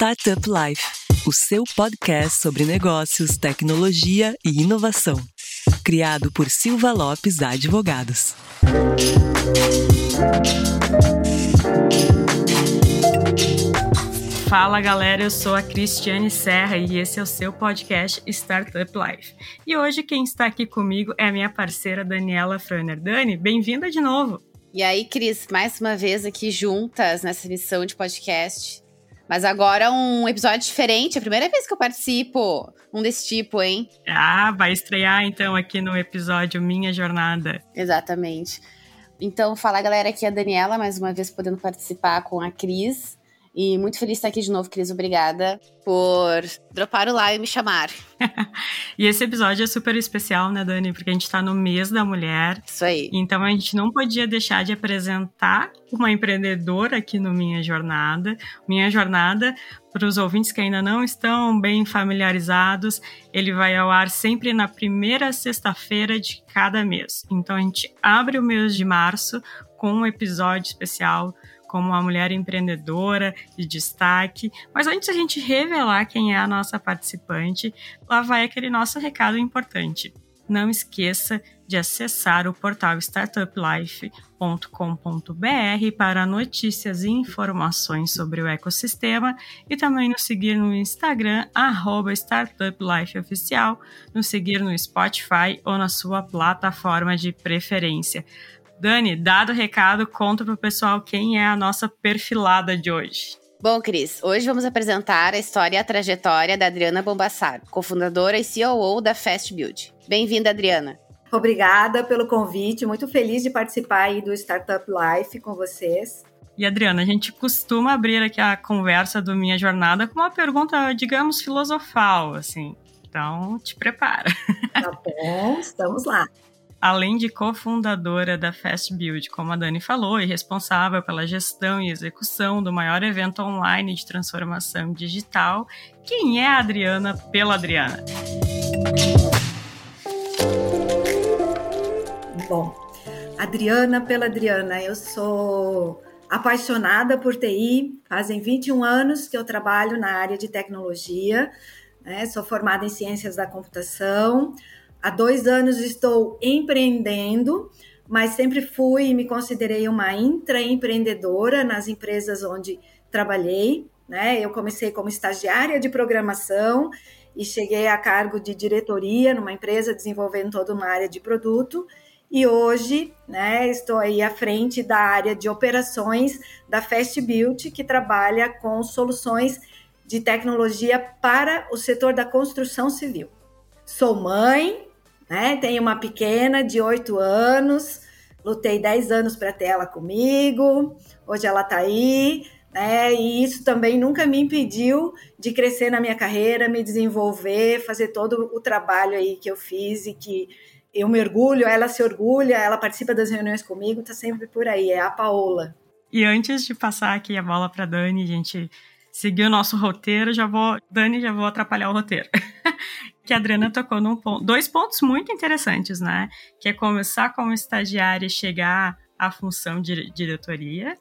Startup Life, o seu podcast sobre negócios, tecnologia e inovação. Criado por Silva Lopes Advogados. Fala galera, eu sou a Cristiane Serra e esse é o seu podcast Startup Life. E hoje quem está aqui comigo é a minha parceira Daniela Fröner. Dani, bem-vinda de novo. E aí, Cris, mais uma vez aqui juntas nessa missão de podcast. Mas agora um episódio diferente, é a primeira vez que eu participo um desse tipo, hein? Ah, vai estrear então aqui no episódio Minha Jornada. Exatamente. Então, fala galera, aqui é a Daniela, mais uma vez podendo participar com a Cris. E muito feliz de estar aqui de novo, Cris. Obrigada por dropar o lá e me chamar. e esse episódio é super especial, né, Dani? Porque a gente está no mês da mulher. Isso aí. Então a gente não podia deixar de apresentar uma empreendedora aqui no Minha Jornada. Minha Jornada, para os ouvintes que ainda não estão bem familiarizados, ele vai ao ar sempre na primeira sexta-feira de cada mês. Então a gente abre o mês de março com um episódio especial como uma mulher empreendedora de destaque. Mas antes a gente revelar quem é a nossa participante, lá vai aquele nosso recado importante. Não esqueça de acessar o portal startuplife.com.br para notícias e informações sobre o ecossistema e também nos seguir no Instagram, StartupLifeOficial, nos seguir no Spotify ou na sua plataforma de preferência. Dani, dado o recado, conta pro pessoal quem é a nossa perfilada de hoje. Bom, Cris, hoje vamos apresentar a história e a trajetória da Adriana Bombassar, cofundadora e CEO da Fast Build. Bem-vinda, Adriana. Obrigada pelo convite, muito feliz de participar aí do Startup Life com vocês. E Adriana, a gente costuma abrir aqui a conversa do Minha Jornada com uma pergunta, digamos, filosofal, assim. Então, te prepara. Tá bom, estamos lá além de cofundadora da Fast Build, como a Dani falou, e responsável pela gestão e execução do maior evento online de transformação digital, quem é a Adriana pela Adriana? Bom, Adriana pela Adriana, eu sou apaixonada por TI, fazem 21 anos que eu trabalho na área de tecnologia, né? sou formada em ciências da computação, Há dois anos estou empreendendo, mas sempre fui e me considerei uma intraempreendedora nas empresas onde trabalhei. Né? Eu comecei como estagiária de programação e cheguei a cargo de diretoria numa empresa desenvolvendo toda uma área de produto. E hoje, né, estou aí à frente da área de operações da Fast Build, que trabalha com soluções de tecnologia para o setor da construção civil. Sou mãe, né? Tenho uma pequena de oito anos, lutei dez anos para ter ela comigo, hoje ela está aí, né? E isso também nunca me impediu de crescer na minha carreira, me desenvolver, fazer todo o trabalho aí que eu fiz e que eu me orgulho, ela se orgulha, ela participa das reuniões comigo, tá sempre por aí, é a Paola. E antes de passar aqui a bola para Dani, gente, seguir o nosso roteiro, já vou, Dani, já vou atrapalhar o roteiro. que a Adriana tocou num ponto, dois pontos muito interessantes, né? Que é começar como estagiária e chegar à função de diretoria.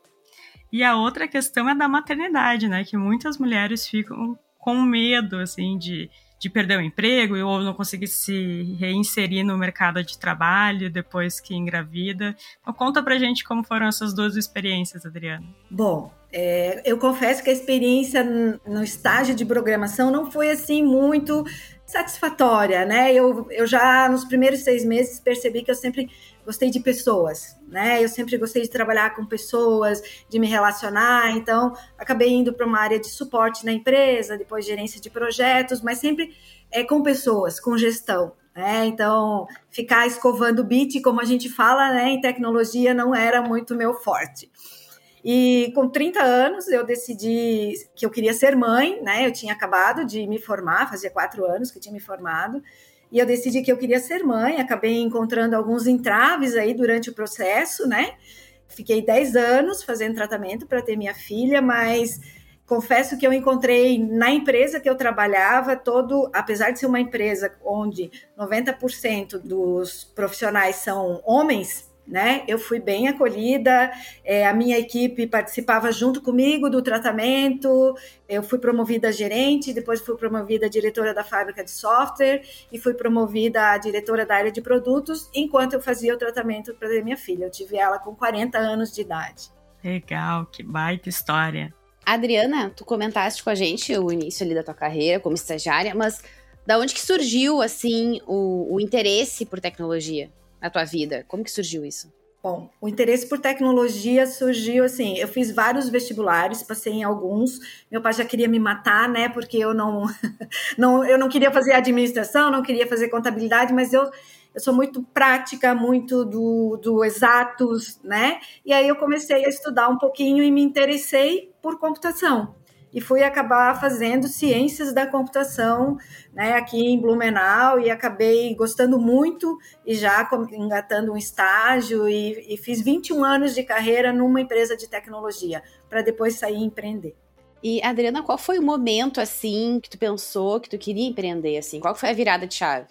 E a outra questão é da maternidade, né? Que muitas mulheres ficam com medo, assim, de, de perder o emprego ou não conseguir se reinserir no mercado de trabalho depois que engravida. Então, conta pra gente como foram essas duas experiências, Adriana. Bom, é, eu confesso que a experiência no estágio de programação não foi assim muito satisfatória, né? Eu, eu já nos primeiros seis meses percebi que eu sempre gostei de pessoas, né? Eu sempre gostei de trabalhar com pessoas, de me relacionar, então acabei indo para uma área de suporte na empresa, depois gerência de projetos, mas sempre é com pessoas, com gestão. Né? Então, ficar escovando bit, como a gente fala, né, em tecnologia, não era muito meu forte. E com 30 anos eu decidi que eu queria ser mãe, né? Eu tinha acabado de me formar, fazia quatro anos que eu tinha me formado, e eu decidi que eu queria ser mãe. Acabei encontrando alguns entraves aí durante o processo, né? Fiquei 10 anos fazendo tratamento para ter minha filha, mas confesso que eu encontrei na empresa que eu trabalhava todo, apesar de ser uma empresa onde 90% dos profissionais são homens, né? Eu fui bem acolhida, é, a minha equipe participava junto comigo do tratamento. Eu fui promovida a gerente, depois fui promovida a diretora da fábrica de software e fui promovida a diretora da área de produtos, enquanto eu fazia o tratamento para minha filha. Eu tive ela com 40 anos de idade. Legal, que baita história. Adriana, tu comentaste com a gente o início ali da tua carreira como estagiária, mas da onde que surgiu assim o, o interesse por tecnologia? Na tua vida? Como que surgiu isso? Bom, o interesse por tecnologia surgiu assim. Eu fiz vários vestibulares, passei em alguns. Meu pai já queria me matar, né? Porque eu não, não, eu não queria fazer administração, não queria fazer contabilidade, mas eu, eu sou muito prática, muito do, do exatos, né? E aí eu comecei a estudar um pouquinho e me interessei por computação e fui acabar fazendo ciências da computação né, aqui em Blumenau e acabei gostando muito e já engatando um estágio e, e fiz 21 anos de carreira numa empresa de tecnologia para depois sair e empreender. E Adriana, qual foi o momento assim que tu pensou que tu queria empreender assim? Qual foi a virada de chave?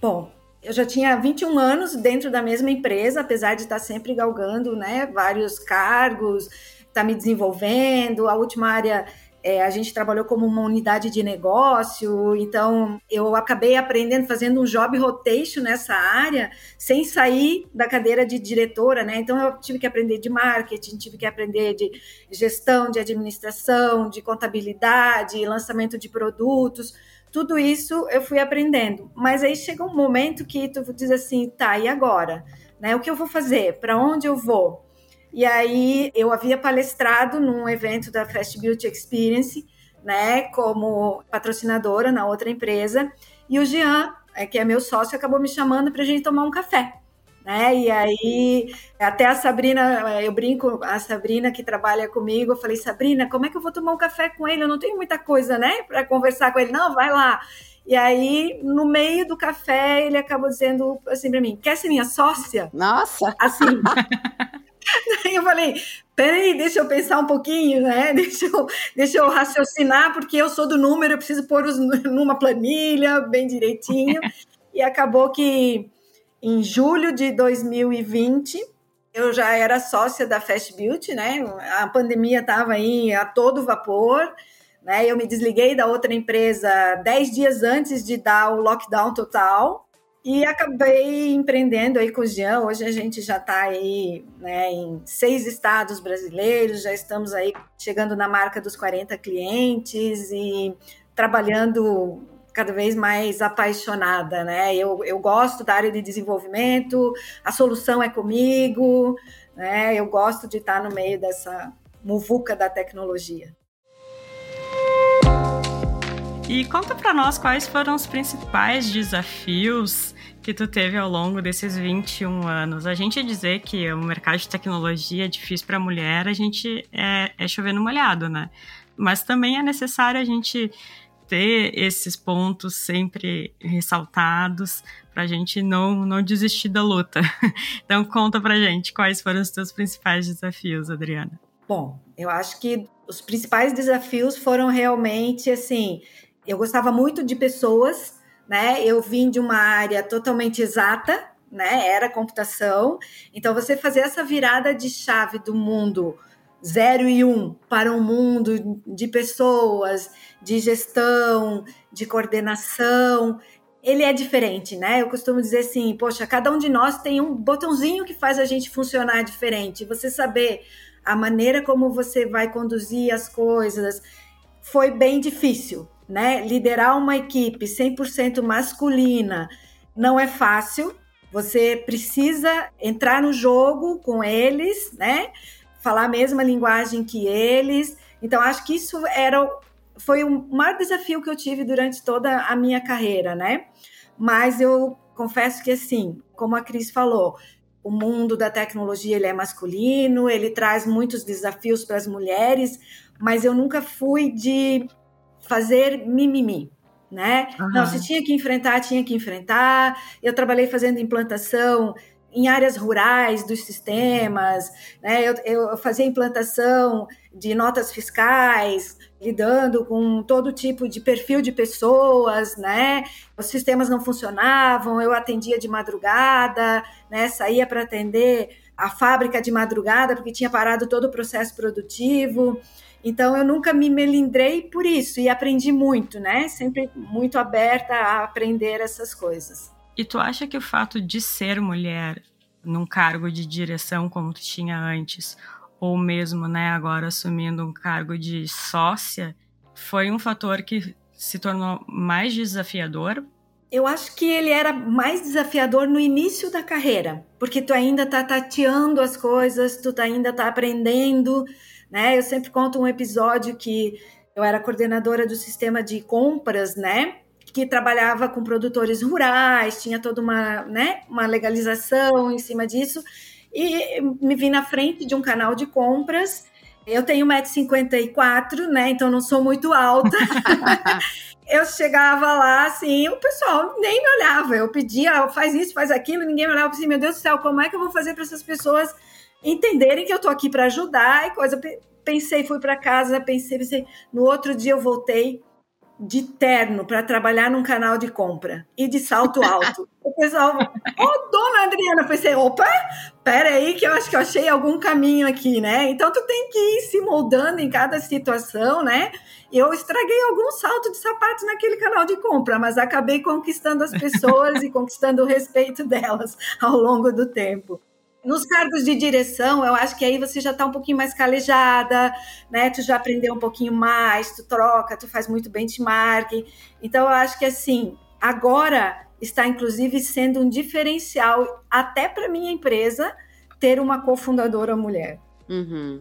Bom, eu já tinha 21 anos dentro da mesma empresa, apesar de estar sempre galgando, né, vários cargos, estar tá me desenvolvendo. A última área é, a gente trabalhou como uma unidade de negócio, então eu acabei aprendendo, fazendo um job rotation nessa área, sem sair da cadeira de diretora, né? Então eu tive que aprender de marketing, tive que aprender de gestão, de administração, de contabilidade, lançamento de produtos, tudo isso eu fui aprendendo. Mas aí chega um momento que tu diz assim, tá, e agora? Né? O que eu vou fazer? Para onde eu vou? E aí eu havia palestrado num evento da Fast Beauty Experience, né, como patrocinadora na outra empresa, e o Jean, é, que é meu sócio, acabou me chamando para a gente tomar um café. Né? E aí, até a Sabrina, eu brinco, a Sabrina que trabalha comigo, eu falei, Sabrina, como é que eu vou tomar um café com ele? Eu não tenho muita coisa, né, para conversar com ele. Não, vai lá. E aí, no meio do café, ele acabou dizendo assim para mim: quer ser minha sócia? Nossa! Assim. Daí eu falei, peraí, deixa eu pensar um pouquinho, né? Deixa eu, deixa eu raciocinar, porque eu sou do número, eu preciso pôr os, numa planilha bem direitinho. e acabou que em julho de 2020 eu já era sócia da Fast Beauty, né? A pandemia estava aí a todo vapor. Né? Eu me desliguei da outra empresa dez dias antes de dar o lockdown total. E acabei empreendendo aí com o Jean. Hoje a gente já está aí né, em seis estados brasileiros, já estamos aí chegando na marca dos 40 clientes e trabalhando cada vez mais apaixonada, né? Eu, eu gosto da área de desenvolvimento, a solução é comigo, né? Eu gosto de estar no meio dessa muvuca da tecnologia. E conta para nós quais foram os principais desafios que tu teve ao longo desses 21 anos. A gente dizer que o mercado de tecnologia é difícil para mulher, a gente é, é chover no molhado, né? Mas também é necessário a gente ter esses pontos sempre ressaltados para a gente não, não desistir da luta. Então conta para gente quais foram os teus principais desafios, Adriana. Bom, eu acho que os principais desafios foram realmente assim eu gostava muito de pessoas, né? Eu vim de uma área totalmente exata, né? Era computação. Então, você fazer essa virada de chave do mundo zero e um para um mundo de pessoas, de gestão, de coordenação, ele é diferente, né? Eu costumo dizer assim, poxa, cada um de nós tem um botãozinho que faz a gente funcionar diferente. Você saber a maneira como você vai conduzir as coisas foi bem difícil, né? Liderar uma equipe 100% masculina não é fácil. Você precisa entrar no jogo com eles, né? Falar a mesma linguagem que eles. Então, acho que isso era foi o maior desafio que eu tive durante toda a minha carreira, né? Mas eu confesso que assim, como a Cris falou, o mundo da tecnologia ele é masculino, ele traz muitos desafios para as mulheres, mas eu nunca fui de fazer mimimi, né? Uhum. Não, se tinha que enfrentar, tinha que enfrentar. Eu trabalhei fazendo implantação em áreas rurais dos sistemas, né? Eu, eu fazia implantação de notas fiscais, lidando com todo tipo de perfil de pessoas, né? Os sistemas não funcionavam, eu atendia de madrugada, né? Saía para atender a fábrica de madrugada, porque tinha parado todo o processo produtivo. Então eu nunca me melindrei por isso e aprendi muito, né? Sempre muito aberta a aprender essas coisas. E tu acha que o fato de ser mulher num cargo de direção como tu tinha antes, ou mesmo, né, agora assumindo um cargo de sócia, foi um fator que se tornou mais desafiador eu acho que ele era mais desafiador no início da carreira, porque tu ainda tá tateando as coisas, tu ainda tá aprendendo, né? Eu sempre conto um episódio que eu era coordenadora do sistema de compras, né? Que trabalhava com produtores rurais, tinha toda uma, né, uma legalização em cima disso, e me vi na frente de um canal de compras. Eu tenho 1,54m, né? Então não sou muito alta. eu chegava lá, assim, o pessoal nem me olhava. Eu pedia, faz isso, faz aquilo, ninguém me olhava. Assim, meu Deus do céu, como é que eu vou fazer para essas pessoas entenderem que eu tô aqui para ajudar e coisa. Pensei, fui para casa, pensei, pensei. No outro dia eu voltei de terno para trabalhar num canal de compra e de salto alto. o pessoal, ô, oh, dona Adriana, eu pensei, opa, pera aí que eu acho que eu achei algum caminho aqui, né? Então tu tem que ir se moldando em cada situação, né? Eu estraguei algum salto de sapato naquele canal de compra, mas acabei conquistando as pessoas e conquistando o respeito delas ao longo do tempo. Nos cargos de direção, eu acho que aí você já está um pouquinho mais calejada, né? Tu já aprendeu um pouquinho mais, tu troca, tu faz muito benchmark. Então, eu acho que assim, agora está inclusive sendo um diferencial até para minha empresa ter uma cofundadora mulher. Uhum.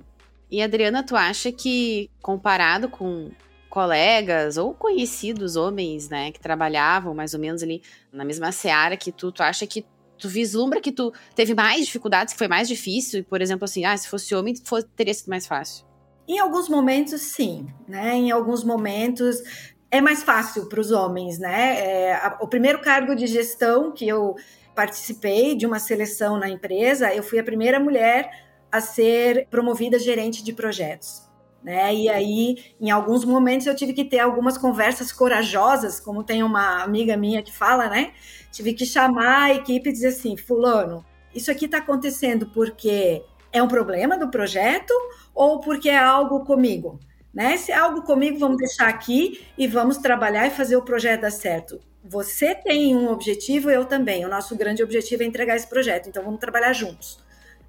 E Adriana, tu acha que comparado com colegas ou conhecidos homens, né, que trabalhavam mais ou menos ali na mesma seara que tu, tu acha que tu vislumbra que tu teve mais dificuldades, que foi mais difícil, por exemplo, assim, ah, se fosse homem, for, teria sido mais fácil? Em alguns momentos, sim, né? Em alguns momentos é mais fácil para os homens, né? É, a, o primeiro cargo de gestão que eu participei de uma seleção na empresa, eu fui a primeira mulher a ser promovida gerente de projetos. Né? E aí, em alguns momentos, eu tive que ter algumas conversas corajosas, como tem uma amiga minha que fala, né? Tive que chamar a equipe e dizer assim: Fulano, isso aqui está acontecendo porque é um problema do projeto ou porque é algo comigo? Né? Se é algo comigo, vamos deixar aqui e vamos trabalhar e fazer o projeto dar certo. Você tem um objetivo, eu também. O nosso grande objetivo é entregar esse projeto, então vamos trabalhar juntos.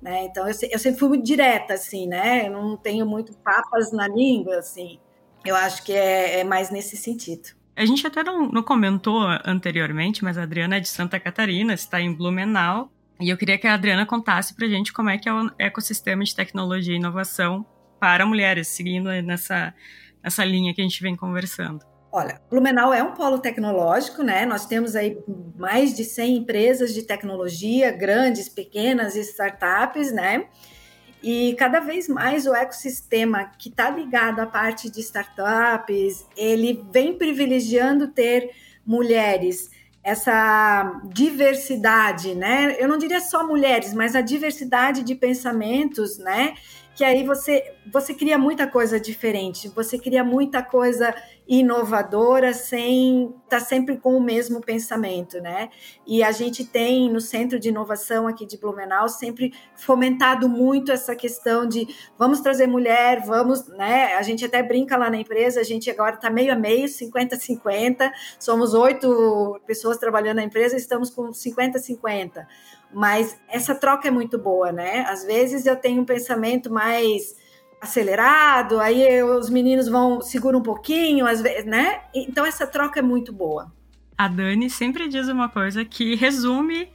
Né? Então eu, eu sempre fui direta, assim, né? Eu não tenho muito papas na língua, assim. Eu acho que é, é mais nesse sentido. A gente até não, não, comentou anteriormente, mas a Adriana é de Santa Catarina, está em Blumenau. E eu queria que a Adriana contasse para a gente como é que é o ecossistema de tecnologia e inovação para mulheres, seguindo nessa, nessa linha que a gente vem conversando. Olha, Blumenau é um polo tecnológico, né? Nós temos aí mais de 100 empresas de tecnologia, grandes, pequenas startups, né? E cada vez mais o ecossistema que está ligado à parte de startups, ele vem privilegiando ter mulheres, essa diversidade, né? Eu não diria só mulheres, mas a diversidade de pensamentos, né? Que aí você, você cria muita coisa diferente, você cria muita coisa inovadora sem estar tá sempre com o mesmo pensamento, né? E a gente tem no Centro de Inovação aqui de Blumenau sempre fomentado muito essa questão de vamos trazer mulher, vamos, né? A gente até brinca lá na empresa, a gente agora está meio a meio, 50-50, somos oito pessoas trabalhando na empresa, estamos com 50-50. Mas essa troca é muito boa, né? Às vezes eu tenho um pensamento mais acelerado, aí os meninos vão segura um pouquinho, às vezes, né? Então essa troca é muito boa. A Dani sempre diz uma coisa que resume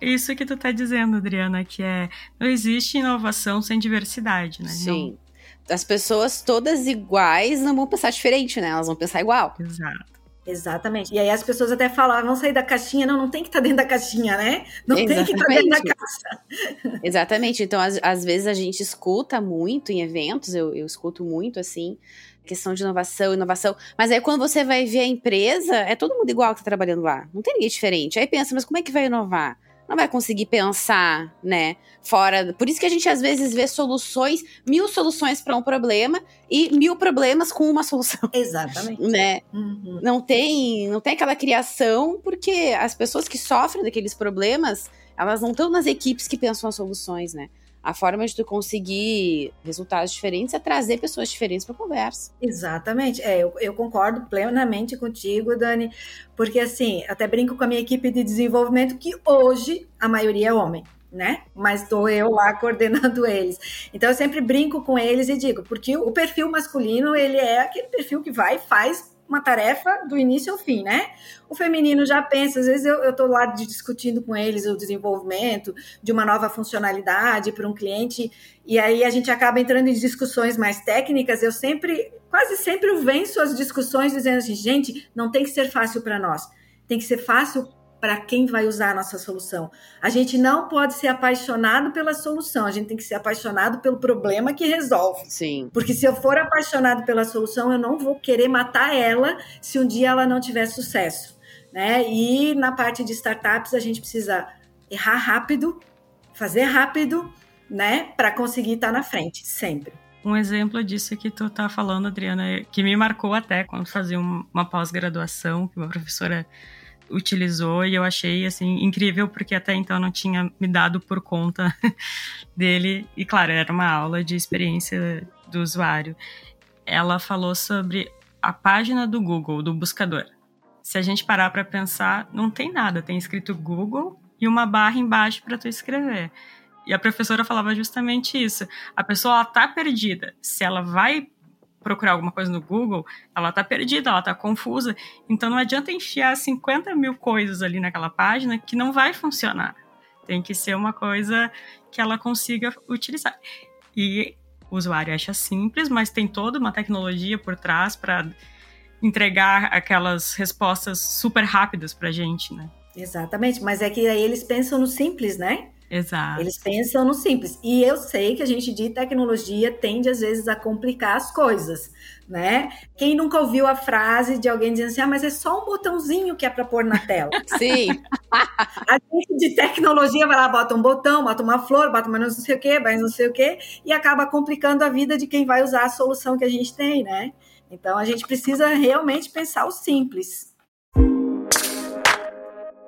isso que tu tá dizendo, Adriana, que é não existe inovação sem diversidade, né? Sim. Não... As pessoas todas iguais não vão pensar diferente, né? Elas vão pensar igual. Exato. Exatamente. E aí as pessoas até falam, ah, vão sair da caixinha. Não, não tem que estar tá dentro da caixinha, né? Não Exatamente. tem que estar tá dentro da caixa. Exatamente. Então, às, às, vezes a gente escuta muito em eventos, eu, eu escuto muito assim, questão de inovação, inovação. Mas aí quando você vai ver a empresa, é todo mundo igual que está trabalhando lá. Não tem ninguém diferente. Aí pensa, mas como é que vai inovar? Não vai conseguir pensar, né? Fora. Por isso que a gente às vezes vê soluções, mil soluções para um problema e mil problemas com uma solução. Exatamente. Né? Uhum. Não tem, não tem aquela criação porque as pessoas que sofrem daqueles problemas, elas não estão nas equipes que pensam as soluções, né? A forma de tu conseguir resultados diferentes é trazer pessoas diferentes para conversa. Exatamente. É, eu, eu, concordo plenamente contigo, Dani, porque assim, até brinco com a minha equipe de desenvolvimento que hoje a maioria é homem. Né? Mas estou eu lá coordenando eles. Então eu sempre brinco com eles e digo, porque o perfil masculino ele é aquele perfil que vai e faz uma tarefa do início ao fim, né? O feminino já pensa, às vezes eu estou lá discutindo com eles o desenvolvimento de uma nova funcionalidade para um cliente, e aí a gente acaba entrando em discussões mais técnicas. Eu sempre, quase sempre, venço as discussões dizendo assim, gente, não tem que ser fácil para nós, tem que ser fácil para quem vai usar a nossa solução. A gente não pode ser apaixonado pela solução, a gente tem que ser apaixonado pelo problema que resolve. Sim. Porque se eu for apaixonado pela solução, eu não vou querer matar ela se um dia ela não tiver sucesso. Né? E na parte de startups, a gente precisa errar rápido, fazer rápido, né? Para conseguir estar tá na frente, sempre. Um exemplo disso que tu tá falando, Adriana, que me marcou até quando fazia uma pós-graduação, que uma professora utilizou e eu achei assim incrível porque até então não tinha me dado por conta dele. E claro era uma aula de experiência do usuário. Ela falou sobre a página do Google do buscador. Se a gente parar para pensar não tem nada. Tem escrito Google e uma barra embaixo para tu escrever. E a professora falava justamente isso. A pessoa ela tá perdida. Se ela vai procurar alguma coisa no Google, ela tá perdida, ela tá confusa. Então não adianta enfiar 50 mil coisas ali naquela página que não vai funcionar. Tem que ser uma coisa que ela consiga utilizar. E o usuário acha simples, mas tem toda uma tecnologia por trás para entregar aquelas respostas super rápidas para gente, né? Exatamente, mas é que aí eles pensam no simples, né? Exato. Eles pensam no simples. E eu sei que a gente de tecnologia tende às vezes a complicar as coisas, né? Quem nunca ouviu a frase de alguém dizendo assim: "Ah, mas é só um botãozinho que é para pôr na tela". Sim. a gente de tecnologia vai lá, bota um botão, bota uma flor, bota uma não sei o quê, mais não sei o quê, e acaba complicando a vida de quem vai usar a solução que a gente tem, né? Então a gente precisa realmente pensar o simples.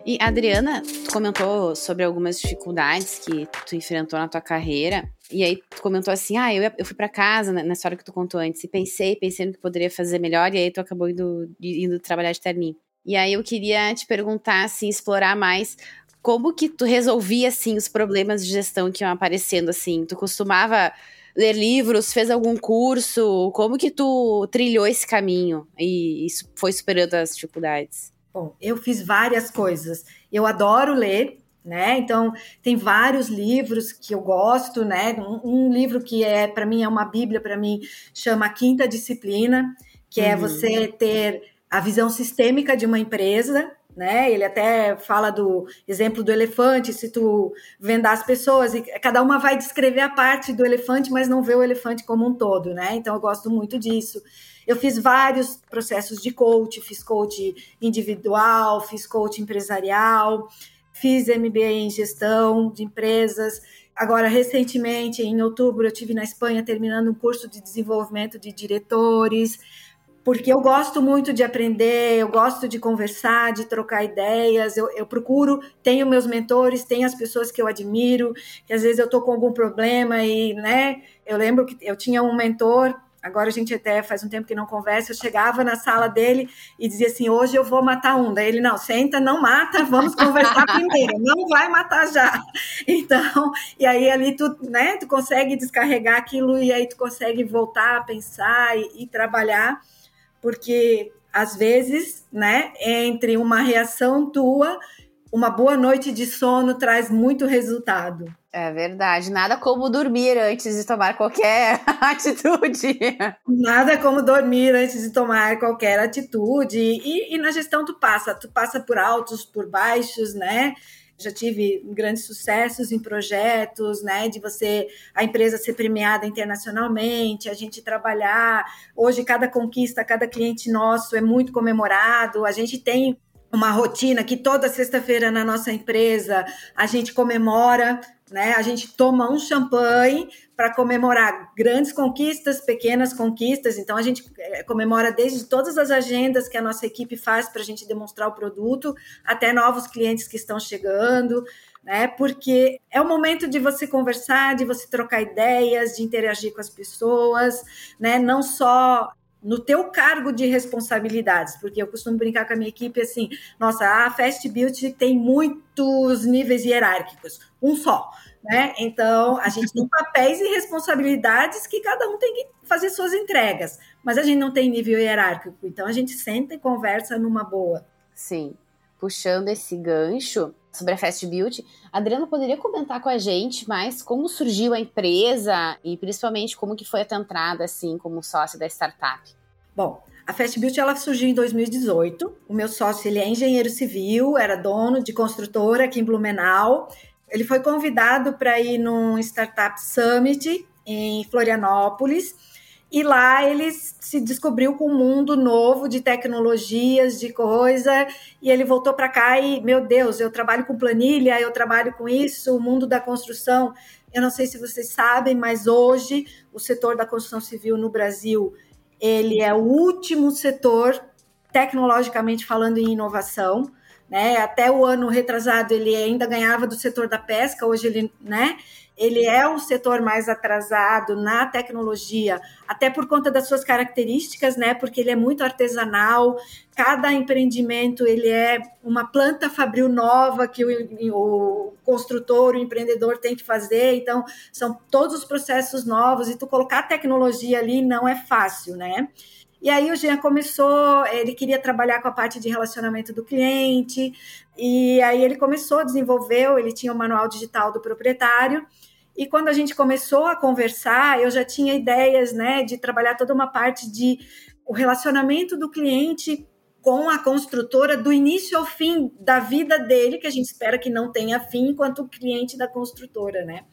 E Adriana, tu comentou sobre algumas dificuldades que tu enfrentou na tua carreira. E aí tu comentou assim: ah, eu, eu fui para casa né, nessa hora que tu contou antes e pensei, pensei no que poderia fazer melhor, e aí tu acabou indo, indo trabalhar de terninho. E aí eu queria te perguntar, assim, explorar mais como que tu resolvia, assim, os problemas de gestão que iam aparecendo, assim. Tu costumava ler livros, fez algum curso? Como que tu trilhou esse caminho e isso foi superando as dificuldades? Bom, eu fiz várias coisas. Eu adoro ler, né? Então tem vários livros que eu gosto, né? Um, um livro que é para mim é uma bíblia para mim chama Quinta Disciplina, que é uhum. é você ter a visão sistêmica de uma empresa, né? Ele até fala do exemplo do elefante, se tu vendar as pessoas e cada uma vai descrever a parte do elefante, mas não vê o elefante como um todo, né? Então eu gosto muito disso. Eu fiz vários processos de coach, fiz coach individual, fiz coach empresarial, fiz MBA em gestão de empresas. Agora, recentemente, em outubro, eu tive na Espanha terminando um curso de desenvolvimento de diretores, porque eu gosto muito de aprender, eu gosto de conversar, de trocar ideias. Eu, eu procuro, tenho meus mentores, tenho as pessoas que eu admiro, que às vezes eu estou com algum problema e, né? Eu lembro que eu tinha um mentor Agora a gente até faz um tempo que não conversa. Eu chegava na sala dele e dizia assim: hoje eu vou matar um. Daí ele, não, senta, não mata, vamos conversar primeiro, não vai matar já. Então, e aí ali tu, né, tu consegue descarregar aquilo e aí tu consegue voltar a pensar e, e trabalhar, porque às vezes, né, entre uma reação tua uma boa noite de sono traz muito resultado. É verdade. Nada como dormir antes de tomar qualquer atitude. Nada como dormir antes de tomar qualquer atitude. E, e na gestão tu passa, tu passa por altos, por baixos, né? Já tive grandes sucessos em projetos, né, de você a empresa ser premiada internacionalmente, a gente trabalhar. Hoje cada conquista, cada cliente nosso é muito comemorado. A gente tem uma rotina que toda sexta-feira na nossa empresa a gente comemora, né? A gente toma um champanhe para comemorar grandes conquistas, pequenas conquistas. Então a gente eh, comemora desde todas as agendas que a nossa equipe faz para a gente demonstrar o produto, até novos clientes que estão chegando, né? Porque é o momento de você conversar, de você trocar ideias, de interagir com as pessoas, né? Não só no teu cargo de responsabilidades, porque eu costumo brincar com a minha equipe assim, nossa, a Fast Beauty tem muitos níveis hierárquicos, um só, né? Então, a gente tem papéis e responsabilidades que cada um tem que fazer suas entregas, mas a gente não tem nível hierárquico, então a gente senta e conversa numa boa. Sim. Puxando esse gancho, sobre a Fast Beauty. Adriano, poderia comentar com a gente mais como surgiu a empresa e principalmente como que foi a tua entrada, assim, como sócio da startup? Bom, a Fast Beauty ela surgiu em 2018. O meu sócio ele é engenheiro civil, era dono de construtora aqui em Blumenau. Ele foi convidado para ir num Startup Summit em Florianópolis e lá ele se descobriu com um mundo novo de tecnologias, de coisa, e ele voltou para cá e, meu Deus, eu trabalho com planilha, eu trabalho com isso, o mundo da construção. Eu não sei se vocês sabem, mas hoje o setor da construção civil no Brasil, ele é o último setor tecnologicamente falando em inovação. Né? Até o ano retrasado ele ainda ganhava do setor da pesca, hoje ele, né? Ele é um setor mais atrasado na tecnologia, até por conta das suas características, né? Porque ele é muito artesanal, cada empreendimento ele é uma planta fabril nova que o, o construtor, o empreendedor tem que fazer, então são todos os processos novos e tu colocar tecnologia ali não é fácil, né? E aí o Jean começou, ele queria trabalhar com a parte de relacionamento do cliente, e aí ele começou, desenvolveu, ele tinha o manual digital do proprietário, e quando a gente começou a conversar, eu já tinha ideias, né, de trabalhar toda uma parte de o relacionamento do cliente com a construtora do início ao fim da vida dele, que a gente espera que não tenha fim enquanto cliente da construtora, né?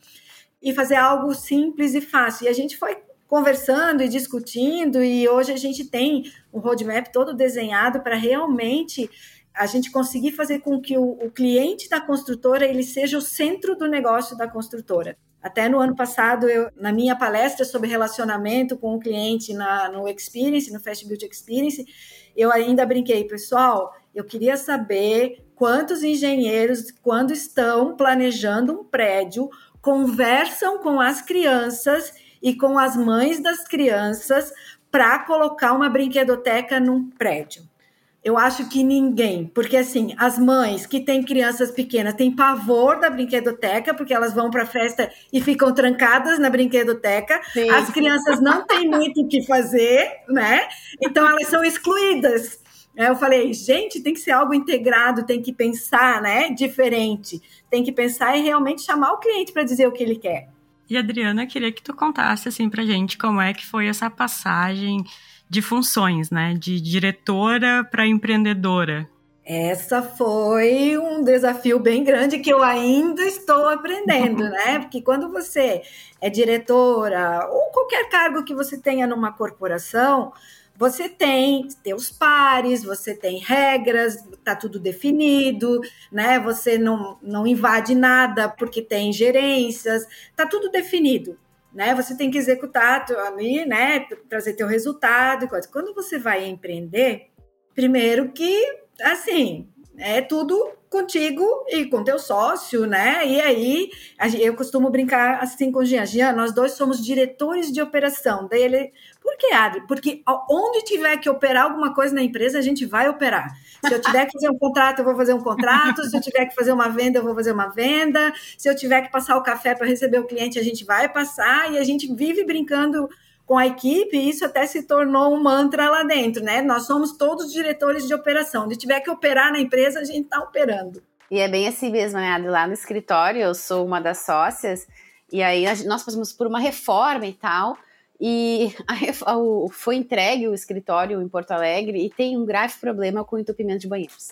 E fazer algo simples e fácil. E a gente foi conversando e discutindo, e hoje a gente tem um roadmap todo desenhado para realmente a gente conseguir fazer com que o, o, cliente da construtora ele seja o centro do negócio da construtora. Até no ano passado, eu, na minha palestra sobre relacionamento com o cliente na, no Experience, no Fast Build Experience, eu ainda brinquei, pessoal, eu queria saber quantos engenheiros, quando estão planejando um prédio, conversam com as crianças e com as mães das crianças para colocar uma brinquedoteca num prédio. Eu acho que ninguém, porque assim, as mães que têm crianças pequenas têm pavor da brinquedoteca, porque elas vão para a festa e ficam trancadas na brinquedoteca. Sim. As crianças não têm muito o que fazer, né? Então elas são excluídas. Eu falei, gente, tem que ser algo integrado, tem que pensar, né, diferente. Tem que pensar e realmente chamar o cliente para dizer o que ele quer. E Adriana, queria que tu contasse assim pra gente como é que foi essa passagem de funções, né? De diretora para empreendedora. Essa foi um desafio bem grande que eu ainda estou aprendendo, né? Porque quando você é diretora ou qualquer cargo que você tenha numa corporação, você tem teus pares, você tem regras, tá tudo definido, né? Você não, não invade nada porque tem gerências, tá tudo definido né? Você tem que executar ali, né? Trazer teu resultado e coisa. Quando você vai empreender, primeiro que, assim, é tudo contigo e com teu sócio, né? E aí, eu costumo brincar assim com o Jean. Jean, nós dois somos diretores de operação. Daí ele, por que, Adri? Porque onde tiver que operar alguma coisa na empresa, a gente vai operar. Se eu tiver que fazer um contrato, eu vou fazer um contrato. Se eu tiver que fazer uma venda, eu vou fazer uma venda. Se eu tiver que passar o café para receber o cliente, a gente vai passar. E a gente vive brincando com a equipe, isso até se tornou um mantra lá dentro, né? Nós somos todos diretores de operação. Se tiver que operar na empresa, a gente está operando. E é bem assim mesmo, né? Lá no escritório, eu sou uma das sócias, e aí nós passamos por uma reforma e tal. E a, o, foi entregue o escritório em Porto Alegre e tem um grave problema com o entupimento de banheiros.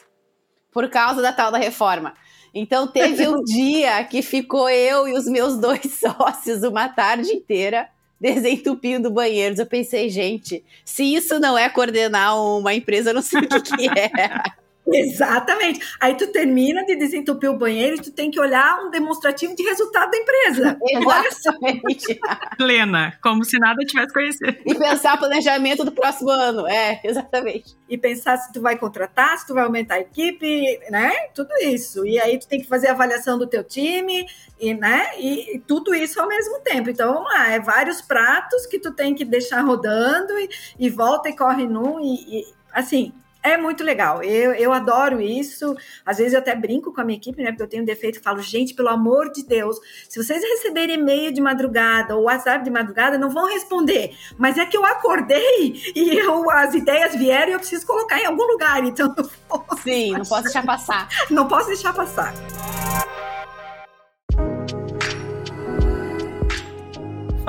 Por causa da tal da reforma. Então teve um dia que ficou eu e os meus dois sócios uma tarde inteira desentupindo banheiros. Eu pensei, gente, se isso não é coordenar uma empresa, eu não sei o que, que é. Exatamente. Aí tu termina de desentupir o banheiro e tu tem que olhar um demonstrativo de resultado da empresa. Exatamente. Plena, como se nada tivesse conhecido. E pensar planejamento do próximo ano. É, exatamente. E pensar se tu vai contratar, se tu vai aumentar a equipe, né? Tudo isso. E aí tu tem que fazer a avaliação do teu time, e, né? E, e tudo isso ao mesmo tempo. Então, vamos lá, é vários pratos que tu tem que deixar rodando e, e volta e corre num e, e assim, é muito legal, eu, eu adoro isso. Às vezes eu até brinco com a minha equipe, né? Porque eu tenho um defeito e falo, gente, pelo amor de Deus, se vocês receberem e-mail de madrugada ou WhatsApp de madrugada, não vão responder. Mas é que eu acordei e eu, as ideias vieram e eu preciso colocar em algum lugar. Então, não Sim, não posso deixar passar. Não posso deixar passar.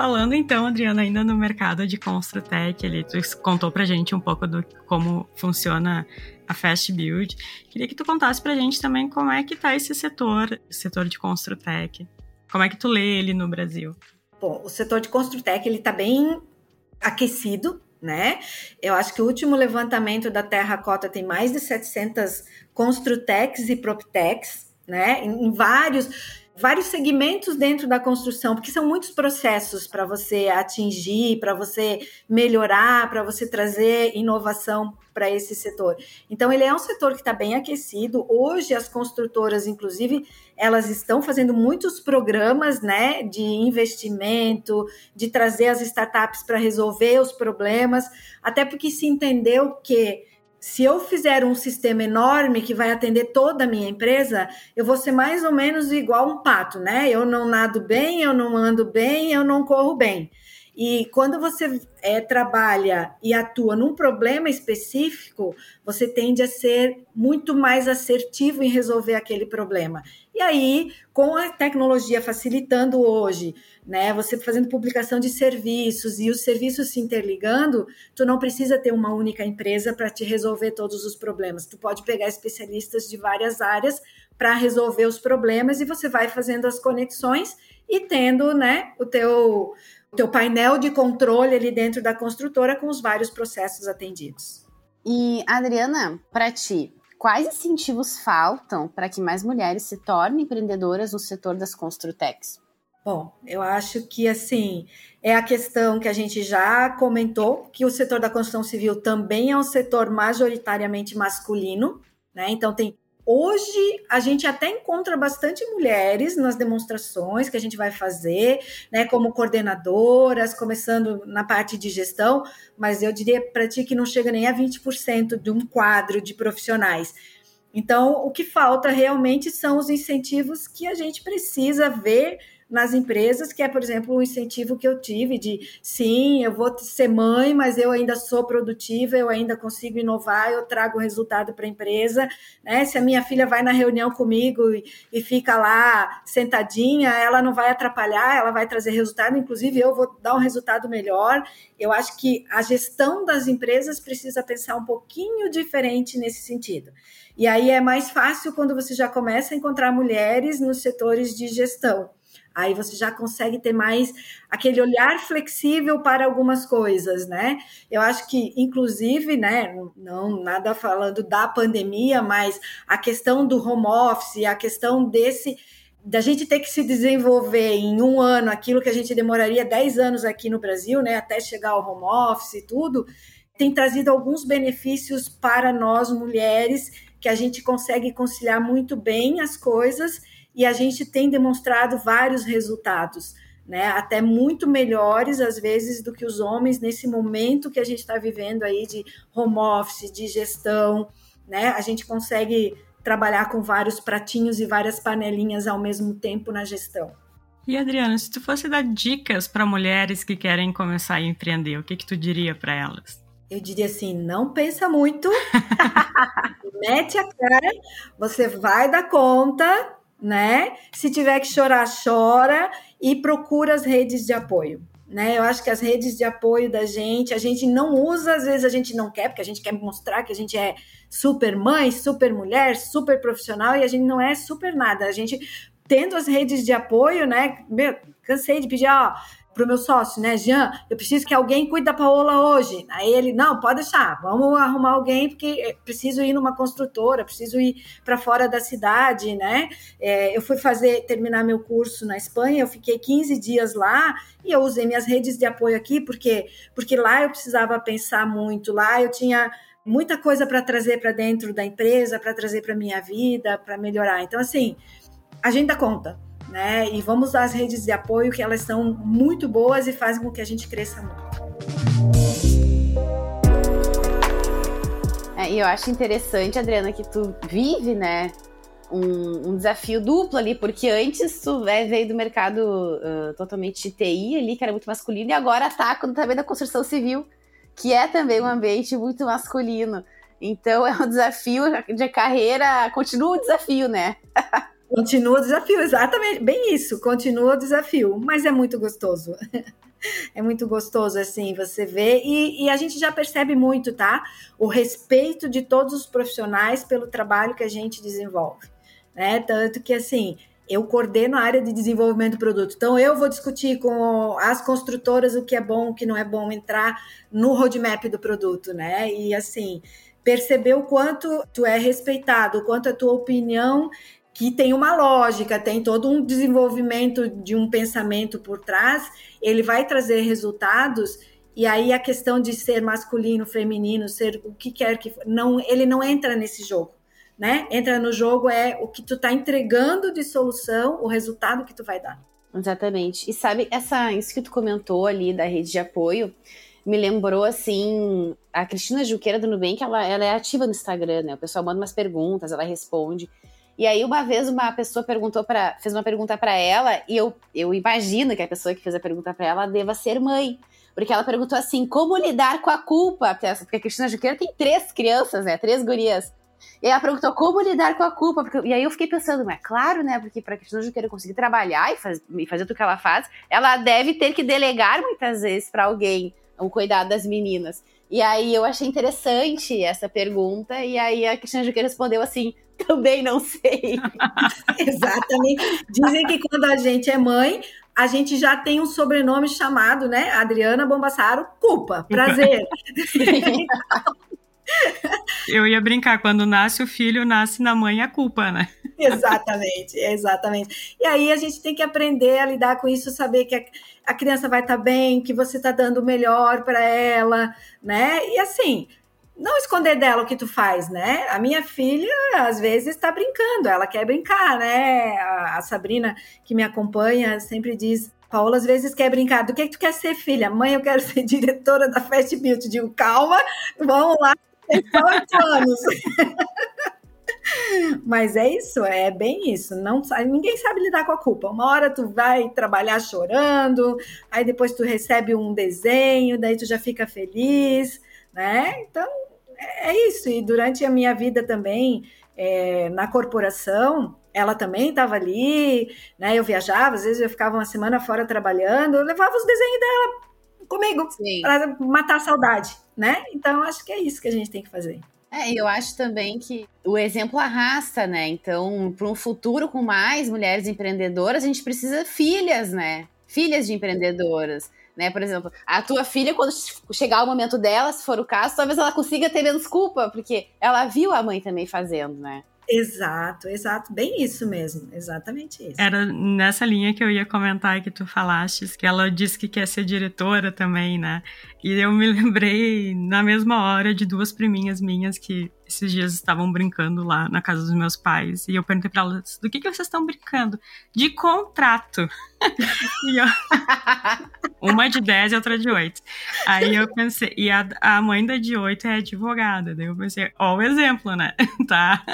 Falando então, Adriana, ainda no mercado de Construtec, ele tu contou pra gente um pouco do como funciona a Fast Build. Queria que tu contasse pra gente também como é que tá esse setor, setor de Construtec. Como é que tu lê ele no Brasil? Bom, o setor de Construtec, ele tá bem aquecido, né? Eu acho que o último levantamento da Terracota tem mais de 700 Construtecs e Proptecs, né? Em vários vários segmentos dentro da construção, porque são muitos processos para você atingir, para você melhorar, para você trazer inovação para esse setor. Então, ele é um setor que está bem aquecido. Hoje, as construtoras, inclusive, elas estão fazendo muitos programas né, de investimento, de trazer as startups para resolver os problemas, até porque se entendeu que se eu fizer um sistema enorme que vai atender toda a minha empresa, eu vou ser mais ou menos igual um pato, né? Eu não nado bem, eu não ando bem, eu não corro bem. E quando você é, trabalha e atua num problema específico, você tende a ser muito mais assertivo em resolver aquele problema. E aí, com a tecnologia facilitando hoje, né, você fazendo publicação de serviços e os serviços se interligando, tu não precisa ter uma única empresa para te resolver todos os problemas. Tu pode pegar especialistas de várias áreas para resolver os problemas e você vai fazendo as conexões e tendo, né, o teu o teu painel de controle ali dentro da construtora com os vários processos atendidos. E Adriana, para ti, quais incentivos faltam para que mais mulheres se tornem empreendedoras no setor das Construtex? Bom, eu acho que assim é a questão que a gente já comentou, que o setor da construção civil também é um setor majoritariamente masculino, né? Então tem Hoje a gente até encontra bastante mulheres nas demonstrações que a gente vai fazer, né, como coordenadoras, começando na parte de gestão, mas eu diria para ti que não chega nem a 20% de um quadro de profissionais. Então, o que falta realmente são os incentivos que a gente precisa ver nas empresas, que é, por exemplo, um incentivo que eu tive de sim, eu vou ser mãe, mas eu ainda sou produtiva, eu ainda consigo inovar, eu trago resultado para a empresa. Né? Se a minha filha vai na reunião comigo e, e fica lá sentadinha, ela não vai atrapalhar, ela vai trazer resultado, inclusive eu vou dar um resultado melhor. Eu acho que a gestão das empresas precisa pensar um pouquinho diferente nesse sentido. E aí é mais fácil quando você já começa a encontrar mulheres nos setores de gestão. Aí você já consegue ter mais aquele olhar flexível para algumas coisas, né? Eu acho que, inclusive, né, não nada falando da pandemia, mas a questão do home office, a questão desse da gente ter que se desenvolver em um ano aquilo que a gente demoraria 10 anos aqui no Brasil, né, até chegar ao home office e tudo, tem trazido alguns benefícios para nós mulheres que a gente consegue conciliar muito bem as coisas e a gente tem demonstrado vários resultados, né? Até muito melhores, às vezes, do que os homens nesse momento que a gente está vivendo aí de home office, de gestão, né? A gente consegue trabalhar com vários pratinhos e várias panelinhas ao mesmo tempo na gestão. E Adriana, se tu fosse dar dicas para mulheres que querem começar a empreender, o que que tu diria para elas? Eu diria assim, não pensa muito, mete a cara, você vai dar conta, né? Se tiver que chorar, chora e procura as redes de apoio. Né? Eu acho que as redes de apoio da gente, a gente não usa, às vezes a gente não quer, porque a gente quer mostrar que a gente é super mãe, super mulher, super profissional, e a gente não é super nada. A gente, tendo as redes de apoio, né? Meu, cansei de pedir, ó, pro meu sócio, né, Jean, eu preciso que alguém cuide da Paola hoje. Aí ele, não, pode deixar, vamos arrumar alguém, porque preciso ir numa construtora, preciso ir para fora da cidade, né? É, eu fui fazer, terminar meu curso na Espanha, eu fiquei 15 dias lá e eu usei minhas redes de apoio aqui, porque, porque lá eu precisava pensar muito, lá eu tinha muita coisa para trazer para dentro da empresa, para trazer para minha vida, para melhorar. Então, assim, a gente dá conta né? E vamos as redes de apoio que elas são muito boas e fazem com que a gente cresça muito. É, e eu acho interessante, Adriana, que tu vive, né, um, um desafio duplo ali, porque antes tu é, veio do mercado uh, totalmente TI ali, que era muito masculino, e agora tá tá da construção civil, que é também um ambiente muito masculino. Então é um desafio de carreira, continua o desafio, né? Continua o desafio, exatamente, bem isso, continua o desafio, mas é muito gostoso. É muito gostoso, assim, você vê, e, e, a gente já percebe muito, tá? O respeito de todos os profissionais pelo trabalho que a gente desenvolve, né? Tanto que, assim, eu coordeno a área de desenvolvimento do produto. Então, eu vou discutir com as construtoras o que é bom, o que não é bom, entrar no roadmap do produto, né? E, assim, perceber o quanto tu é respeitado, o quanto a tua opinião que tem uma lógica, tem todo um desenvolvimento de um pensamento por trás, ele vai trazer resultados. E aí a questão de ser masculino, feminino, ser o que quer que não, ele não entra nesse jogo, né? Entra no jogo é o que tu tá entregando de solução, o resultado que tu vai dar. Exatamente. E sabe essa isso que tu comentou ali da rede de apoio, me lembrou assim a Cristina Juqueira do Nubank, ela, ela é ativa no Instagram, né? O pessoal manda umas perguntas, ela responde. E aí uma vez uma pessoa perguntou para fez uma pergunta para ela e eu, eu imagino que a pessoa que fez a pergunta para ela deva ser mãe. Porque ela perguntou assim: como lidar com a culpa? Porque a Cristina Juqueira tem três crianças, né? Três gurias. E ela perguntou como lidar com a culpa. Porque, e aí eu fiquei pensando, mas claro, né? Porque para a Cristina Juqueira conseguir trabalhar e, faz, e fazer tudo que ela faz, ela deve ter que delegar muitas vezes para alguém o cuidado das meninas. E aí eu achei interessante essa pergunta. E aí a Cristina Juqueira respondeu assim: também não sei. Exatamente. Dizem que quando a gente é mãe, a gente já tem um sobrenome chamado, né? Adriana Bombassaro, culpa, prazer. Eu ia brincar, quando nasce o filho, nasce na mãe a culpa, né? Exatamente, exatamente. E aí a gente tem que aprender a lidar com isso, saber que a, a criança vai estar tá bem, que você está dando o melhor para ela, né? E assim, não esconder dela o que tu faz, né? A minha filha, às vezes, está brincando, ela quer brincar, né? A, a, Sabrina, que me acompanha, sempre diz. Paola às vezes quer brincar. Do que, que tu quer ser, filha? Mãe, eu quero ser diretora da Fast Beauty. Digo, calma, vamos lá, tem oito anos. Mas é isso, é bem isso. Não ninguém sabe lidar com a culpa. Uma hora tu vai trabalhar chorando, aí depois tu recebe um desenho, daí tu já fica feliz, né? Então é isso. E durante a minha vida também, é, na corporação, ela também estava ali, né? Eu viajava, às vezes eu ficava uma semana fora trabalhando, eu levava os desenhos dela comigo para matar a saudade, né? Então acho que é isso que a gente tem que fazer. É, eu acho também que o exemplo arrasta, né? Então, para um futuro com mais mulheres empreendedoras, a gente precisa filhas, né? Filhas de empreendedoras né? Por exemplo, a tua filha, quando chegar o momento dela, se for o caso, talvez ela consiga ter menos culpa, porque ela viu a mãe também fazendo, né? Exato, exato, bem isso mesmo, exatamente isso. Era nessa linha que eu ia comentar que tu falaste, que ela disse que quer ser diretora também, né? E eu me lembrei na mesma hora de duas priminhas minhas que esses dias estavam brincando lá na casa dos meus pais. E eu perguntei pra elas: do que, que vocês estão brincando? De contrato. eu... Uma de 10 e outra de 8. Aí eu pensei, e a, a mãe da de 8 é advogada. Daí eu pensei, ó, o exemplo, né? tá.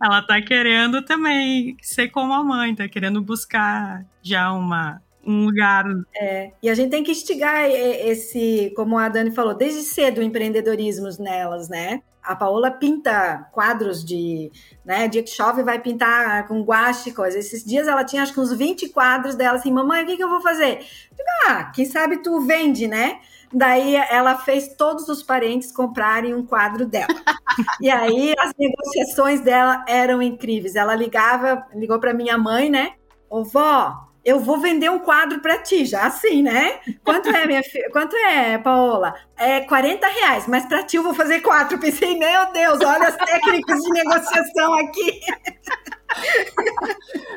Ela tá querendo também ser como a mãe, tá querendo buscar já uma um lugar. É, e a gente tem que instigar esse, como a Dani falou, desde cedo o empreendedorismo nelas, né? A Paola pinta quadros de, né, dia que chove vai pintar com guache, coisa. Esses dias ela tinha acho que uns 20 quadros dela assim, mamãe, o que, que eu vou fazer? Digo, ah, quem sabe tu vende, né? Daí ela fez todos os parentes comprarem um quadro dela. e aí as negociações dela eram incríveis. Ela ligava, ligou para minha mãe, né? Ô vó, eu vou vender um quadro para ti, já assim, né? Quanto é, minha filha? Quanto é, Paola? É 40 reais, mas para ti eu vou fazer quatro. Pensei, meu Deus, olha as técnicas de negociação aqui.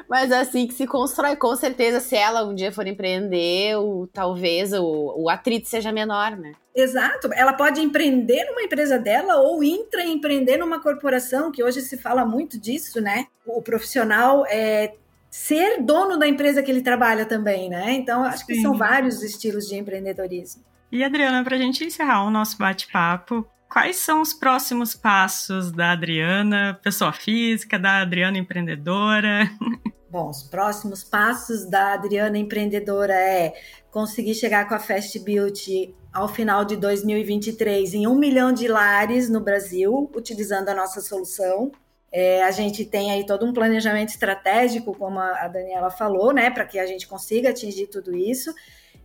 Mas assim que se constrói, com certeza, se ela um dia for empreender, o, talvez o, o atrito seja menor, né? Exato. Ela pode empreender numa empresa dela ou intraempreender numa corporação, que hoje se fala muito disso, né? O profissional é, ser dono da empresa que ele trabalha também, né? Então, acho que são vários estilos de empreendedorismo. E Adriana, para a gente encerrar o nosso bate-papo, quais são os próximos passos da Adriana, pessoa física, da Adriana empreendedora? Bom, os próximos passos da Adriana empreendedora é conseguir chegar com a Fast Beauty ao final de 2023 em um milhão de lares no Brasil, utilizando a nossa solução. É, a gente tem aí todo um planejamento estratégico, como a Daniela falou, né, para que a gente consiga atingir tudo isso.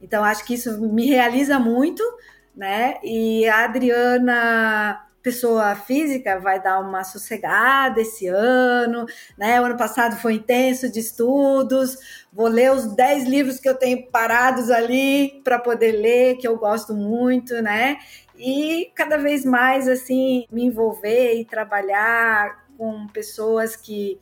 Então, acho que isso me realiza muito, né? E a Adriana, pessoa física, vai dar uma sossegada esse ano, né? O ano passado foi intenso de estudos. Vou ler os 10 livros que eu tenho parados ali para poder ler, que eu gosto muito, né? E cada vez mais, assim, me envolver e trabalhar com pessoas que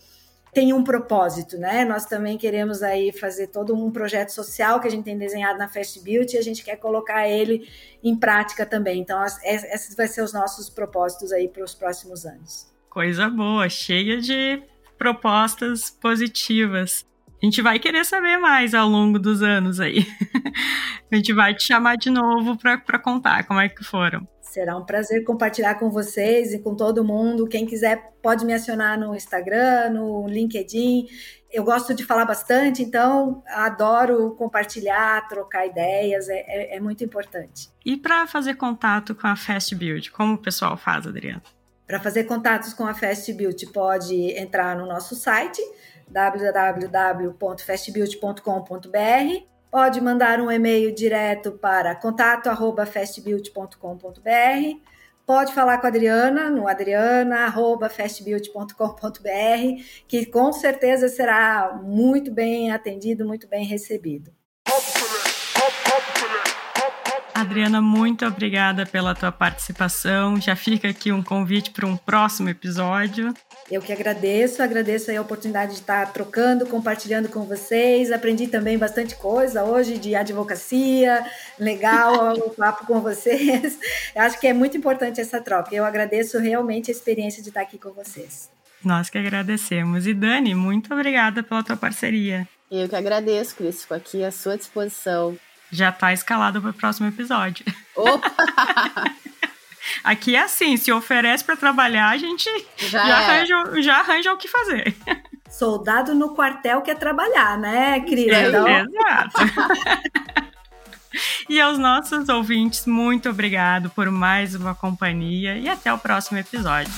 têm um propósito, né? Nós também queremos aí fazer todo um projeto social que a gente tem desenhado na Fast Beauty e a gente quer colocar ele em prática também. Então, esses vão ser os nossos propósitos aí para os próximos anos. Coisa boa, cheia de propostas positivas. A gente vai querer saber mais ao longo dos anos aí. a gente vai te chamar de novo para contar como é que foram. Será um prazer compartilhar com vocês e com todo mundo. Quem quiser pode me acionar no Instagram, no LinkedIn. Eu gosto de falar bastante, então adoro compartilhar, trocar ideias, é, é, é muito importante. E para fazer contato com a Fast Build, como o pessoal faz, Adriana? Para fazer contatos com a Fast Build, pode entrar no nosso site www.fastbuild.com.br Pode mandar um e-mail direto para contato@fastbuild.com.br. Pode falar com a Adriana no adriana@fastbuild.com.br, que com certeza será muito bem atendido, muito bem recebido. Adriana, muito obrigada pela tua participação. Já fica aqui um convite para um próximo episódio. Eu que agradeço, agradeço a oportunidade de estar trocando, compartilhando com vocês. Aprendi também bastante coisa hoje de advocacia, legal o papo com vocês. Eu acho que é muito importante essa troca. Eu agradeço realmente a experiência de estar aqui com vocês. Nós que agradecemos. E Dani, muito obrigada pela tua parceria. Eu que agradeço, Cris. Fico aqui à sua disposição já tá escalado para o próximo episódio. Opa! Aqui é assim, se oferece para trabalhar, a gente já, já, arranja, já arranja o que fazer. Soldado no quartel quer trabalhar, né, Cris? É, então... Exato. e aos nossos ouvintes, muito obrigado por mais uma companhia e até o próximo episódio.